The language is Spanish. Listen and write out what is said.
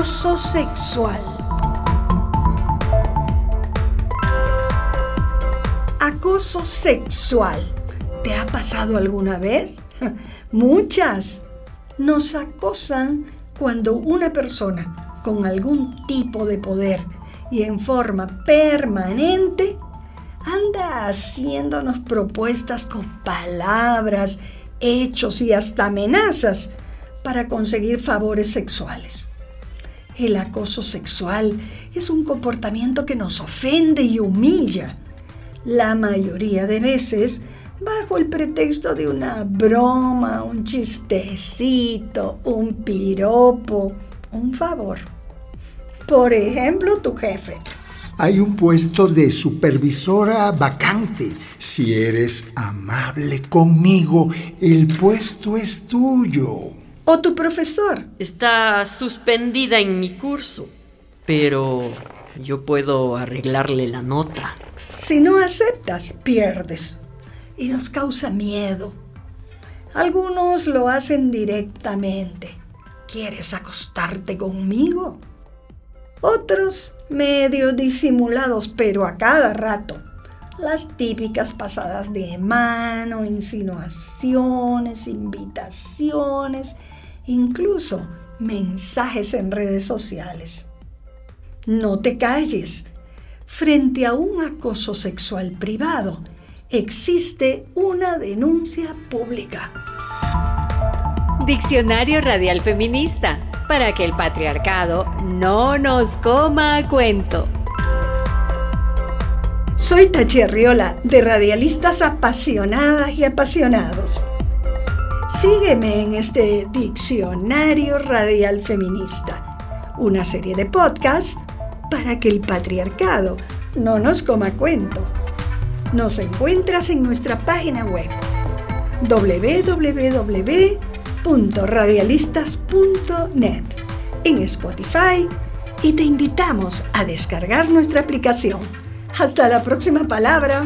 Acoso sexual. Acoso sexual. ¿Te ha pasado alguna vez? Muchas. Nos acosan cuando una persona con algún tipo de poder y en forma permanente anda haciéndonos propuestas con palabras, hechos y hasta amenazas para conseguir favores sexuales. El acoso sexual es un comportamiento que nos ofende y humilla. La mayoría de veces bajo el pretexto de una broma, un chistecito, un piropo, un favor. Por ejemplo, tu jefe. Hay un puesto de supervisora vacante. Si eres amable conmigo, el puesto es tuyo. O tu profesor. Está suspendida en mi curso, pero yo puedo arreglarle la nota. Si no aceptas, pierdes. Y nos causa miedo. Algunos lo hacen directamente. ¿Quieres acostarte conmigo? Otros medio disimulados, pero a cada rato. Las típicas pasadas de mano, insinuaciones, invitaciones incluso mensajes en redes sociales. No te calles. Frente a un acoso sexual privado, existe una denuncia pública. Diccionario Radial Feminista, para que el patriarcado no nos coma a cuento. Soy Tachi Arriola, de Radialistas Apasionadas y Apasionados. Sígueme en este Diccionario Radial Feminista, una serie de podcasts para que el patriarcado no nos coma cuento. Nos encuentras en nuestra página web www.radialistas.net, en Spotify y te invitamos a descargar nuestra aplicación. Hasta la próxima palabra.